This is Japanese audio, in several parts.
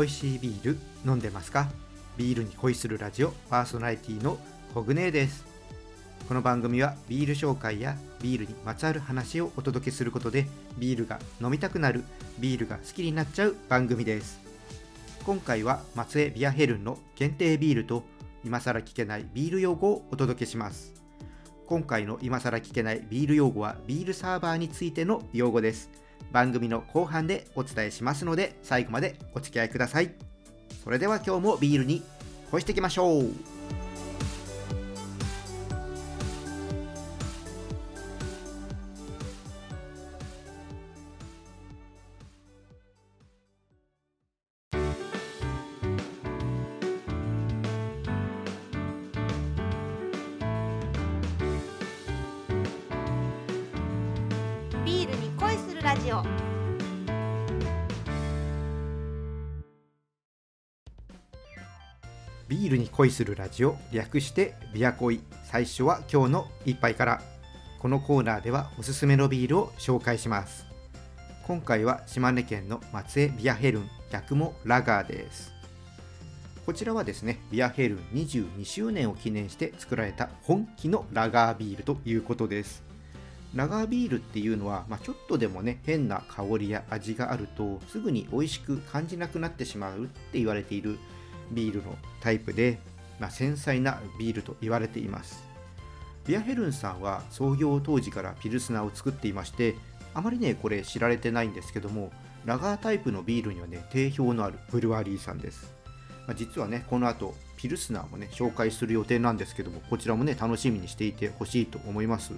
美味しいビール飲んでますか？ビールに恋するラジオパーソナリティのコグネです。この番組はビール紹介やビールにまつわる話をお届けすることでビールが飲みたくなるビールが好きになっちゃう番組です。今回は松江ビアヘルンの限定ビールと今更聞けないビール用語をお届けします。今回の今更聞けないビール用語はビールサーバーについての用語です。番組の後半でお伝えしますので最後までお付き合いください。それでは今日もビールに恋していきましょう。ラジオ。ビールに恋するラジオ。略してビア恋。最初は今日の一杯から。このコーナーではおすすめのビールを紹介します。今回は島根県の松江ビアヘルン。逆もラガーです。こちらはですねビアヘルン22周年を記念して作られた本気のラガービールということです。ラガービールっていうのは、まあ、ちょっとでもね変な香りや味があるとすぐに美味しく感じなくなってしまうって言われているビールのタイプで、まあ、繊細なビールと言われています。ビアヘルンさんは創業当時からピルスナーを作っていましてあまりねこれ知られてないんですけどもラガータイプのビールにはね定評のあるブルワリーさんです、まあ、実はねこの後ピルスナーもね紹介する予定なんですけどもこちらもね楽しみにしていてほしいと思います。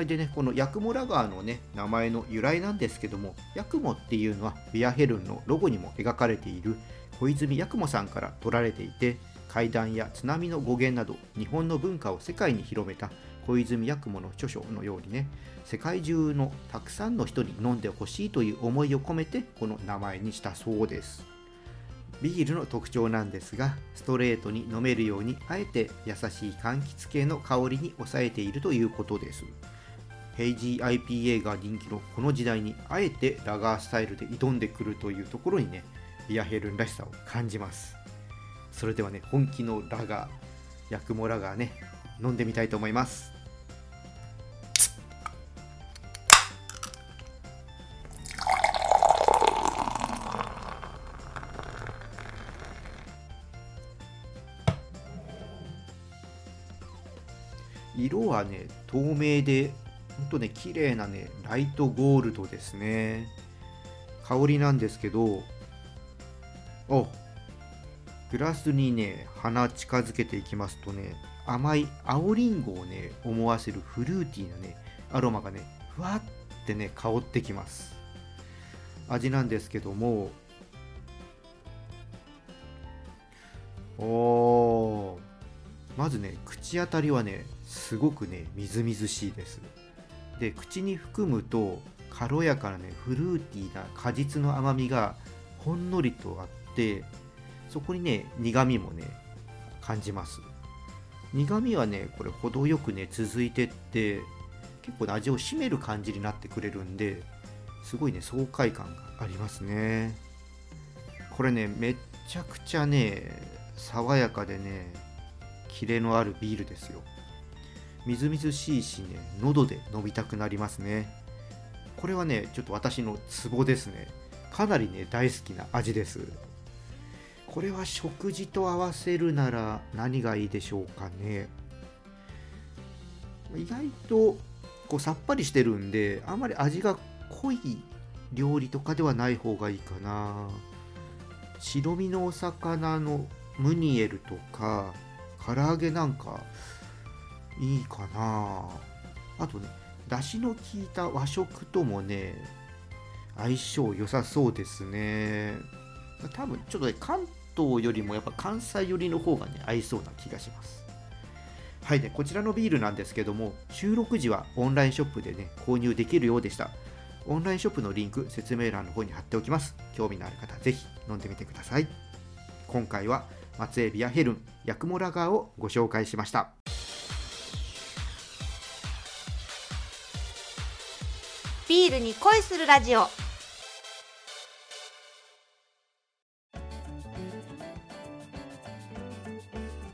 はいでねこのヤクモラガーのね名前の由来なんですけどもヤクモっていうのはビアヘルンのロゴにも描かれている小泉八雲さんから取られていて怪談や津波の語源など日本の文化を世界に広めた小泉八雲の著書のようにね世界中のたくさんの人に飲んでほしいという思いを込めてこの名前にしたそうです。ビールの特徴なんですがストレートに飲めるようにあえて優しい柑橘系の香りに抑えているということです。ヘイジー IPA が人気のこの時代にあえてラガースタイルで挑んでくるというところにねビアヘルンらしさを感じます。それではね本気のラガーヤクモラガーね飲んでみたいと思います。色はね透明でほんとね綺麗なねライトゴールドですね。香りなんですけどおグラスにね鼻近づけていきますとね甘い青りんごをね思わせるフルーティーなねアロマがねふわってね香ってきます。味なんですけどもおまずね口当たりはねすごくねみずみずしいです。で口に含むと軽やかなねフルーティーな果実の甘みがほんのりとあってそこにね苦みもね感じます。苦みはねこれ程よくね続いてって結構、ね、味を締める感じになってくれるんですごいね爽快感がありますね。これねめっちゃくちゃね爽やかでねキレのあるビールですよ。みずみずしいしね喉で飲みたくなりますね。これはねちょっと私のツボですね。かなりね大好きな味です。これは食事と合わせるなら何がいいでしょうかね。意外とこうさっぱりしてるんであんまり味が濃い料理とかではない方がいいかな。白身のお魚のムニエルとか唐揚げなんかいいかな。あとねだしの効いた和食ともね相性良さそうですね。多分ちょっとね関東よりもやっぱ関西寄りの方がね合いそうな気がします。はいでこちらのビールなんですけども収録時はオンラインショップでね購入できるようでした。オンラインショップのリンク説明欄の方に貼っておきます。興味のある方ぜひ飲んでみてください。今回は松江ビアヘルンヤクモラガーをご紹介しました。ビールに恋するラジオ。こ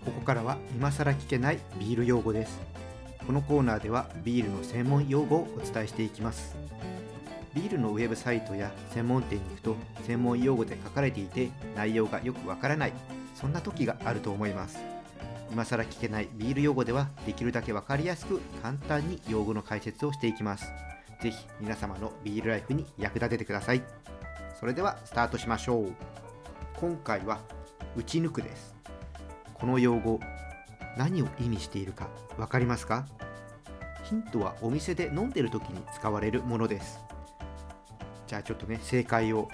こからは今さら聞けないビール用語です。このコーナーではビールの専門用語をお伝えしていきます。ビールのウェブサイトや専門店に行くと専門用語で書かれていて内容がよくわからないそんな時があると思います。今さら聞けないビール用語ではできるだけわかりやすく簡単に用語の解説をしていきます。ぜひ皆様のビールライフに役立ててください。それではスタートしましょう。今回は打ち抜くです。この用語何を意味しているか分かりますか？ヒントはお店で飲んでる時に使われるものです。じゃあちょっとね正解を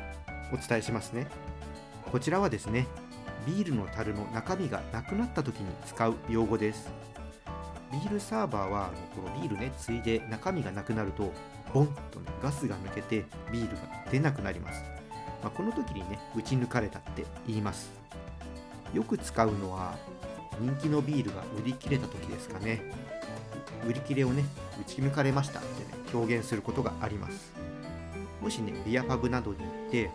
お伝えしますね。こちらはですねビールの樽の中身がなくなった時に使う用語です。ビールサーバーはこのビールねついで中身がなくなるとボンとねガスが抜けてビールが出なくなります、まあ、この時にね打ち抜かれたって言います。よく使うのは人気のビールが売り切れた時ですかね。売り切れをね打ち抜かれましたってね表現することがあります。もしねビアパブなどに行って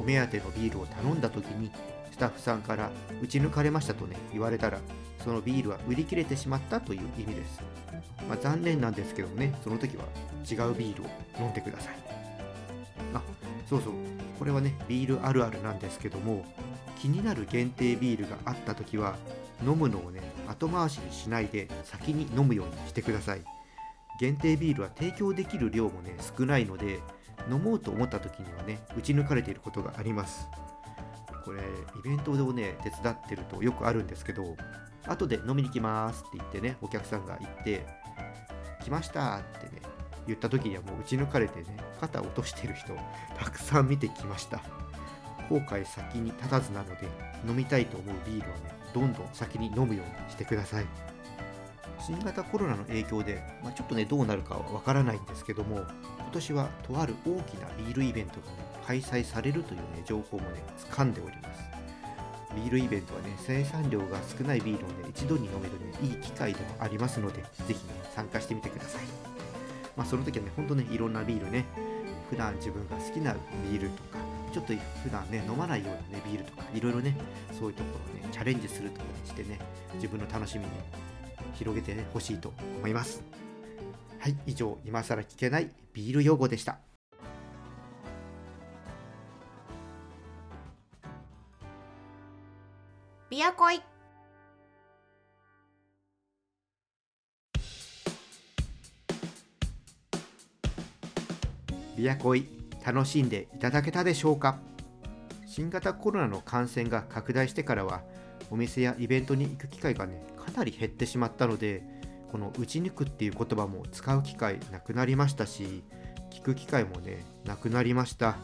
お目当てのビールを頼んだ時にスタッフさんから打ち抜かれましたとね言われたらそのビールは売り切れてしまったという意味です、まあ、残念なんですけどねその時は違うビールを飲んでください。あそうそう。これはねビールあるあるなんですけども気になる限定ビールがあった時は飲むのをね後回しにしないで先に飲むようにしてください。限定ビールは提供できる量もね少ないので飲もうと思った時にはね打ち抜かれていることがあります。これイベントをね手伝ってるとよくあるんですけど後で飲みに来ますって言ってねお客さんが言って来ましたってね言った時にはもう打ち抜かれてね肩落としてる人たくさん見てきました。後悔先に立たずなので飲みたいと思うビールはねどんどん先に飲むようにしてください。新型コロナの影響で、まあ、ちょっとねどうなるかはわからないんですけども年はとある大きなビールイベントがね開催されるというね情報もね掴んでおります。ビールイベントはね生産量が少ないビールをね一度に飲めるねいい機会でもありますのでぜひね参加してみてください。まあその時はねほんとねいろんなビールね普段自分が好きなビールとかちょっと普段ね飲まないようなねビールとかいろいろねそういうところをねチャレンジするとかしてね自分の楽しみに広げてほしいと思います。はい以上今更聞けないビール用語でした。ビアコイ。ビアコイ楽しんでいただけたでしょうか？新型コロナの感染が拡大してからはお店やイベントに行く機会がねかなり減ってしまったのでこの打ち抜くっていう言葉も使う機会なくなりましたし聞く機会もねなくなりました。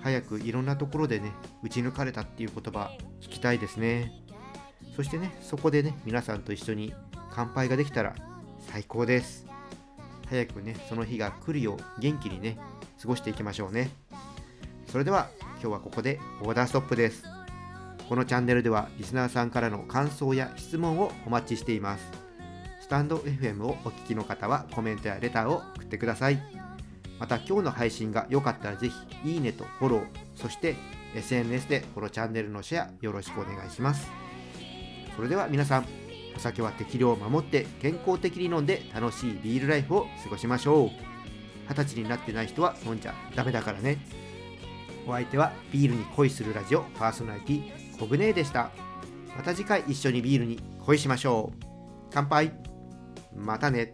早くいろんなところでね打ち抜かれたっていう言葉聞きたいですね。そしてねそこでね皆さんと一緒に乾杯ができたら最高です。早くねその日が来るよう元気にね過ごしていきましょうね。それでは今日はここでオーダーストップです。このチャンネルではリスナーさんからの感想や質問をお待ちしています。スタンド FM をお聞きの方はコメントやレターを送ってください。また今日の配信が良かったらぜひいいねとフォローそして SNS でこのチャンネルのシェアよろしくお願いします。それでは皆さんお酒は適量を守って健康的に飲んで楽しいビールライフを過ごしましょう。二十歳になってない人は飲んじゃダメだからね。お相手はビールに恋するラジオパーソナリティコグネーでした。また次回一緒にビールに恋しましょう。乾杯。またね。